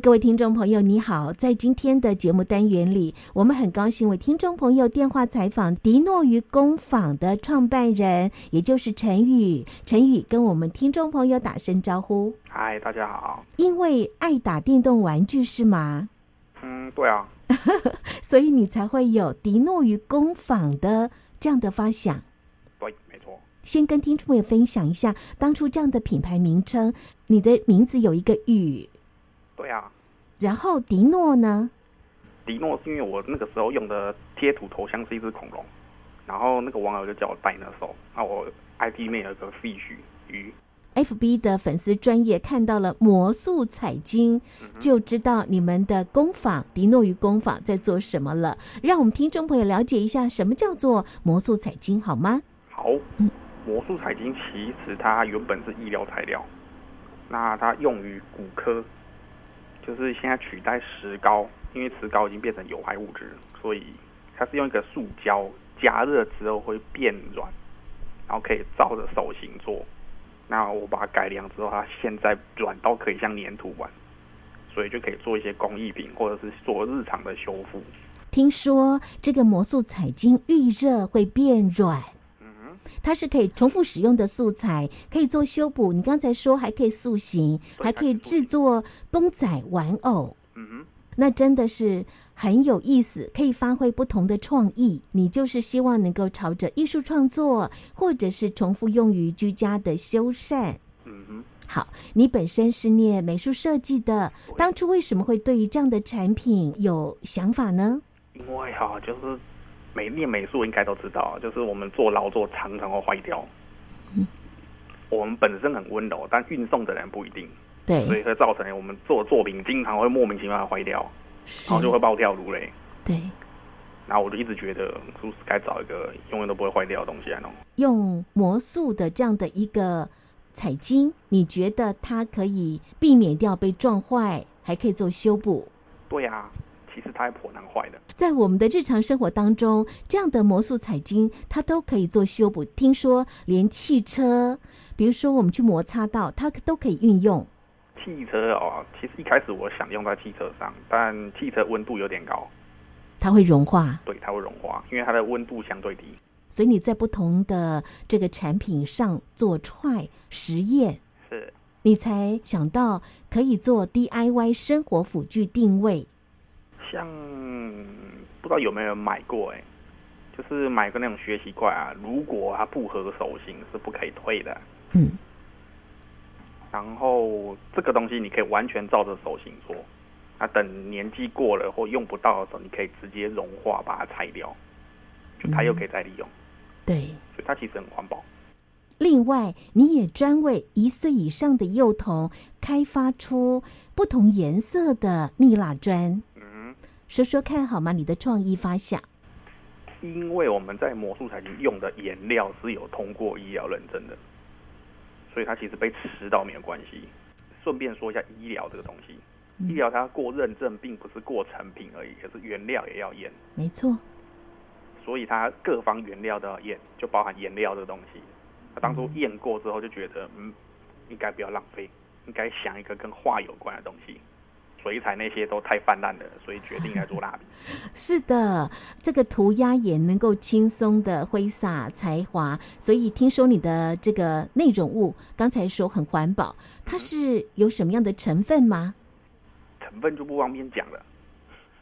各位听众朋友，你好！在今天的节目单元里，我们很高兴为听众朋友电话采访迪诺鱼工坊的创办人，也就是陈宇。陈宇跟我们听众朋友打声招呼。嗨，大家好。因为爱打电动玩具是吗？嗯，对啊。所以你才会有迪诺鱼工坊的这样的发想。对，没错。先跟听众朋友分享一下，当初这样的品牌名称，你的名字有一个宇。对啊，然后迪诺呢？迪诺是因为我那个时候用的贴图头像是一只恐龙，然后那个网友就叫我戴那手，那我 ID 里面有个 fish 鱼。FB 的粉丝专业看到了魔术彩金，就知道你们的工坊迪诺鱼工坊在做什么了。让我们听众朋友了解一下什么叫做魔术彩金，好吗？好，魔术彩金其实它原本是医疗材料，那它用于骨科。就是现在取代石膏，因为石膏已经变成有害物质，所以它是用一个塑胶加热之后会变软，然后可以照着手型做。那我把它改良之后，它现在软到可以像粘土玩，所以就可以做一些工艺品或者是做日常的修复。听说这个魔术彩晶遇热会变软。它是可以重复使用的素材，可以做修补。你刚才说还可以塑形，还可以制作公仔玩偶。嗯哼，那真的是很有意思，可以发挥不同的创意。你就是希望能够朝着艺术创作，或者是重复用于居家的修缮。嗯哼，好，你本身是念美术设计的，当初为什么会对于这样的产品有想法呢？因为哈，就是。美练美术应该都知道，就是我们做劳作常常会坏掉。嗯。我们本身很温柔，但运送的人不一定。对。所以会造成我们做作品经常会莫名其妙的坏掉，然后就会暴跳如雷。对。然后我就一直觉得，是不是该找一个永远都不会坏掉的东西来弄？用魔术的这样的一个彩金，你觉得它可以避免掉被撞坏，还可以做修补？对呀、啊。其实它还颇难坏的。在我们的日常生活当中，这样的魔术彩金它都可以做修补。听说连汽车，比如说我们去摩擦到，它都可以运用。汽车哦，其实一开始我想用在汽车上，但汽车温度有点高，它会融化。对，它会融化，因为它的温度相对低。所以你在不同的这个产品上做 try 实验，是，你才想到可以做 DIY 生活辅具定位。像不知道有没有人买过哎、欸，就是买个那种学习怪啊，如果它不合手型是不可以退的。嗯。然后这个东西你可以完全照着手型做，那等年纪过了或用不到的时候，你可以直接融化把它拆掉，就它又可以再利用。嗯、对，所以它其实很环保。另外，你也专为一岁以上的幼童开发出不同颜色的蜜蜡砖。说说看好吗？你的创意发想。因为我们在魔术彩晶用的颜料是有通过医疗认证的，所以它其实被吃到没有关系。顺便说一下医疗这个东西，嗯、医疗它过认证并不是过成品而已，可是原料也要验。没错。所以它各方原料都要验，就包含颜料这个东西。他当初验过之后就觉得，嗯，应该不要浪费，应该想一个跟画有关的东西。水彩那些都太泛滥了，所以决定来做蜡笔。是的，这个涂鸦也能够轻松的挥洒才华。所以听说你的这个内容物，刚才说很环保，它是有什么样的成分吗？成分就不方便讲了。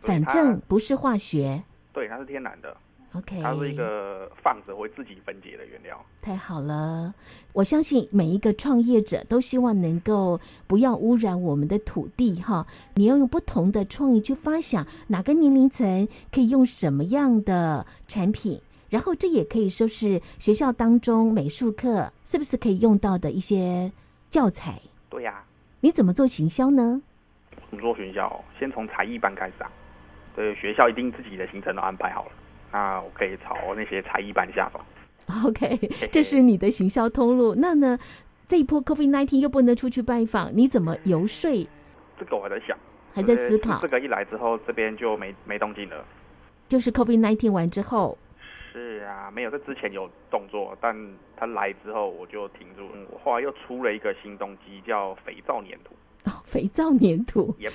反正不是化学。对，它是天然的。OK，它是一个放着会自己分解的原料。太好了，我相信每一个创业者都希望能够不要污染我们的土地哈。你要用不同的创意去发想哪个年龄层可以用什么样的产品，然后这也可以说是学校当中美术课是不是可以用到的一些教材？对呀、啊。你怎么做行销呢？怎么做行销？先从才艺班开始啊。对，学校一定自己的行程都安排好了。那我可以朝那些才艺班下手。OK，这是你的行销通路。那呢，这一波 COVID-19 又不能出去拜访，你怎么游说？这个我还在想，还在思考。这个一来之后，这边就没没动静了。就是 COVID-19 完之后。是啊，没有在之前有动作，但他来之后我就停住了。我后来又出了一个新东西，叫肥皂粘土。哦，肥皂粘土。Yep.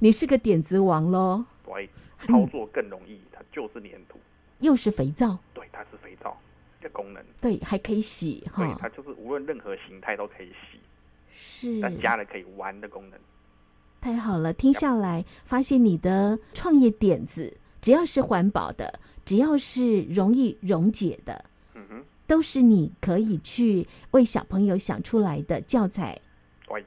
你是个点子王喽。对，操作更容易，就是粘土，又是肥皂。对，它是肥皂的功能。对，还可以洗哈。对，它就是无论任何形态都可以洗。是。但加了可以玩的功能。太好了，听下来发现你的创业点子，只要是环保的，只要是容易溶解的，嗯哼，都是你可以去为小朋友想出来的教材。对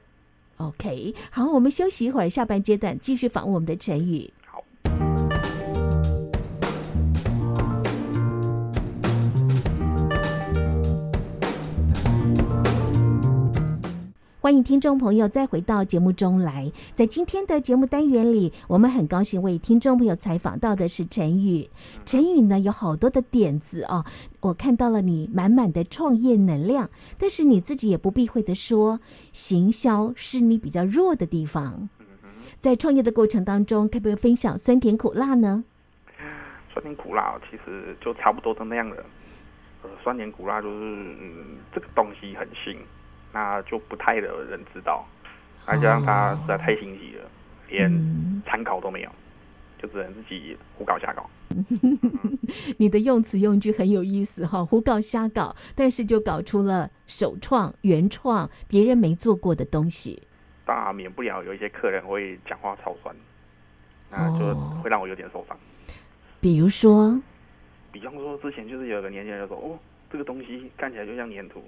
，OK，好，我们休息一会儿，下半阶段继续访问我们的陈宇。欢迎听众朋友再回到节目中来。在今天的节目单元里，我们很高兴为听众朋友采访到的是陈宇。陈宇呢，有好多的点子哦，我看到了你满满的创业能量，但是你自己也不避讳的说，行销是你比较弱的地方。在创业的过程当中，可不可以分享酸甜苦辣呢？酸甜苦辣其实就差不多都那样的。呃，酸甜苦辣就是，嗯，这个东西很新。那就不太的人知道，那就让他实在太心急了，哦、连参考都没有，嗯、就只能自己胡搞瞎搞。你的用词用句很有意思哈，胡搞瞎搞，但是就搞出了首创、原创、别人没做过的东西。当然免不了有一些客人会讲话超酸，那就会让我有点受伤。比如说，比方说之前就是有个年轻人就说：“哦，这个东西看起来就像粘土。”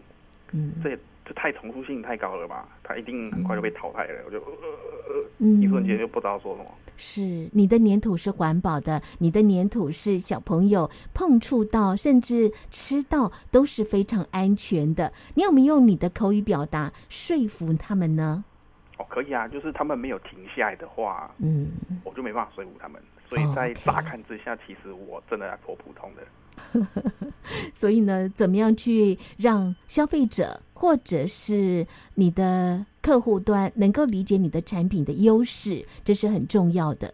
嗯，这。这太重复性太高了吧？他一定很快就被淘汰了。嗯、我就呃呃，嗯、一瞬间就不知道说什么。是你的粘土是环保的，你的粘土是小朋友碰触到甚至吃到都是非常安全的。你有没有用你的口语表达说服他们呢？哦，可以啊，就是他们没有停下来的话，嗯，我就没办法说服他们。所以在乍看之下，其实我真的还颇普通的。所以呢，怎么样去让消费者或者是你的客户端能够理解你的产品的优势，这是很重要的。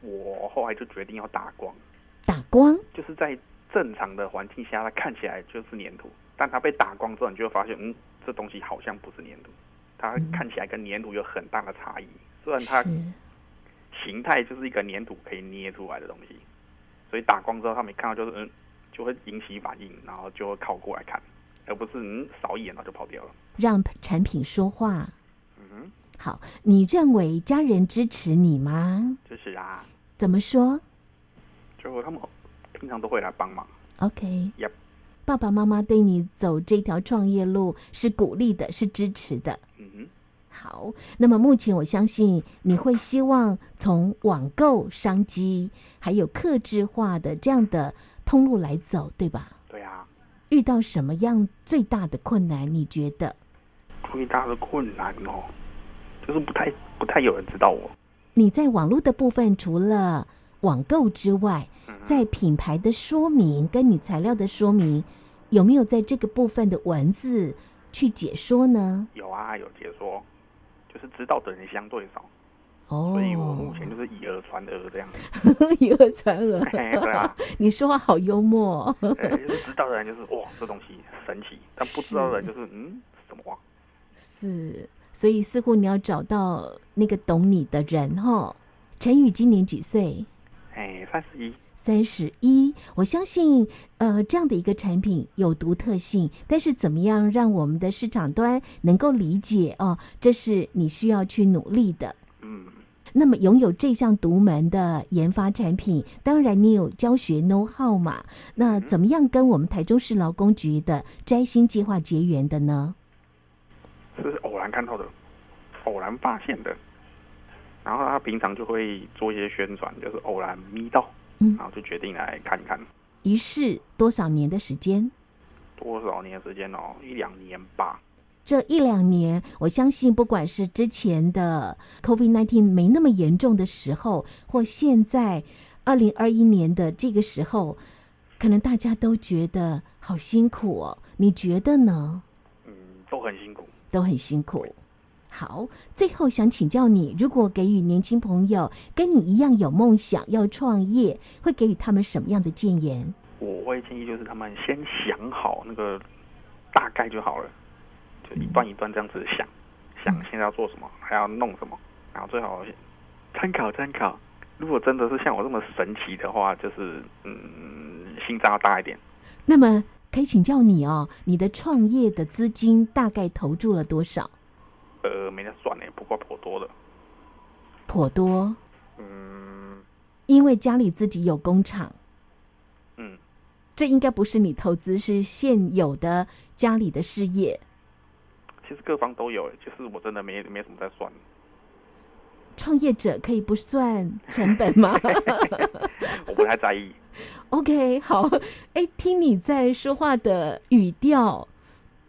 我后来就决定要打光，打光就是在正常的环境下，它看起来就是粘土，但它被打光之后，你就会发现，嗯，这东西好像不是粘土，它看起来跟粘土有很大的差异。虽然它形态就是一个粘土可以捏出来的东西，所以打光之后，他们看到就是嗯。就会引起反应，然后就会靠过来看，而不是嗯扫一眼然后就跑掉了。让产品说话。嗯哼，好，你认为家人支持你吗？支持啊。怎么说？就他们平常都会来帮忙。OK。Yep。爸爸妈妈对你走这条创业路是鼓励的，是支持的。嗯哼。好，那么目前我相信你会希望从网购商机，还有客制化的这样的。通路来走，对吧？遇到什么样最大的困难？你觉得？最大的困难哦，就是不太不太有人知道我。你在网络的部分，除了网购之外，在品牌的说明跟你材料的说明，有没有在这个部分的文字去解说呢？有啊，有解说，就是知道的人相对少。哦，所以我目前就是以讹传讹这样，以讹传讹。对啊，你说话好幽默。对，就是知道的人就是哇，这东西神奇；但不知道的人就是嗯，什么话？是，所以似乎你要找到那个懂你的人哈。陈宇今年几岁？哎，三十一。三十一，我相信呃，这样的一个产品有独特性，但是怎么样让我们的市场端能够理解哦？这是你需要去努力的。那么拥有这项独门的研发产品，当然你有教学 know how 嘛？那怎么样跟我们台中市劳工局的摘星计划结缘的呢？是偶然看到的，偶然发现的。然后他平常就会做一些宣传，就是偶然迷到，嗯，然后就决定来看一看。一试多少年的时间？多少年的时间哦？一两年吧。这一两年，我相信不管是之前的 COVID-19 没那么严重的时候，或现在二零二一年的这个时候，可能大家都觉得好辛苦哦，你觉得呢？嗯，都很辛苦，都很辛苦。好，最后想请教你，如果给予年轻朋友跟你一样有梦想要创业，会给予他们什么样的建言？我会建议就是他们先想好那个大概就好了，就一段一段这样子想，嗯、想现在要做什么，还要弄什么，然后最好参考参考。如果真的是像我这么神奇的话，就是嗯，心脏要大一点。那么可以请教你哦，你的创业的资金大概投注了多少？呃，没得算呢，不过颇多的。颇多。嗯。因为家里自己有工厂。嗯。这应该不是你投资，是现有的家里的事业。其实各方都有，就是我真的没没什么在算。创业者可以不算成本吗？我不太在意。OK，好。哎，听你在说话的语调，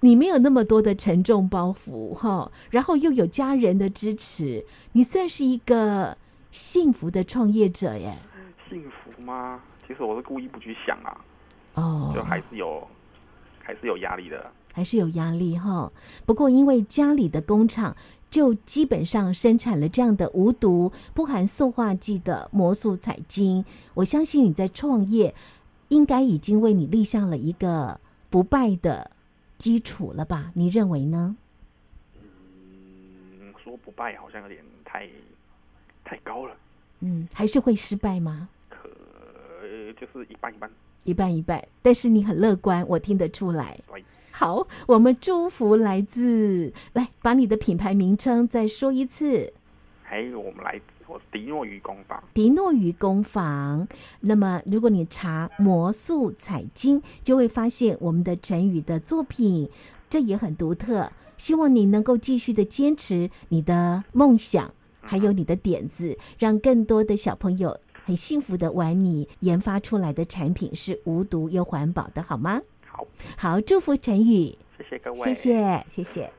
你没有那么多的沉重包袱哈，然后又有家人的支持，你算是一个幸福的创业者耶。幸福吗？其实我是故意不去想啊。哦，就还是有，还是有压力的。还是有压力哈。不过因为家里的工厂。就基本上生产了这样的无毒、不含塑化剂的魔素彩晶，我相信你在创业应该已经为你立下了一个不败的基础了吧？你认为呢？嗯，说不败好像有点太太高了。嗯，还是会失败吗？可就是一半一半，一半一半。但是你很乐观，我听得出来。好，我们祝福来自来，把你的品牌名称再说一次。还有我们来自我迪诺鱼工坊，迪诺鱼工坊。那么，如果你查魔术彩金，就会发现我们的陈宇的作品，这也很独特。希望你能够继续的坚持你的梦想，还有你的点子，让更多的小朋友很幸福的玩你研发出来的产品是无毒又环保的，好吗？好，好，祝福陈宇，谢谢各位，谢谢，谢谢。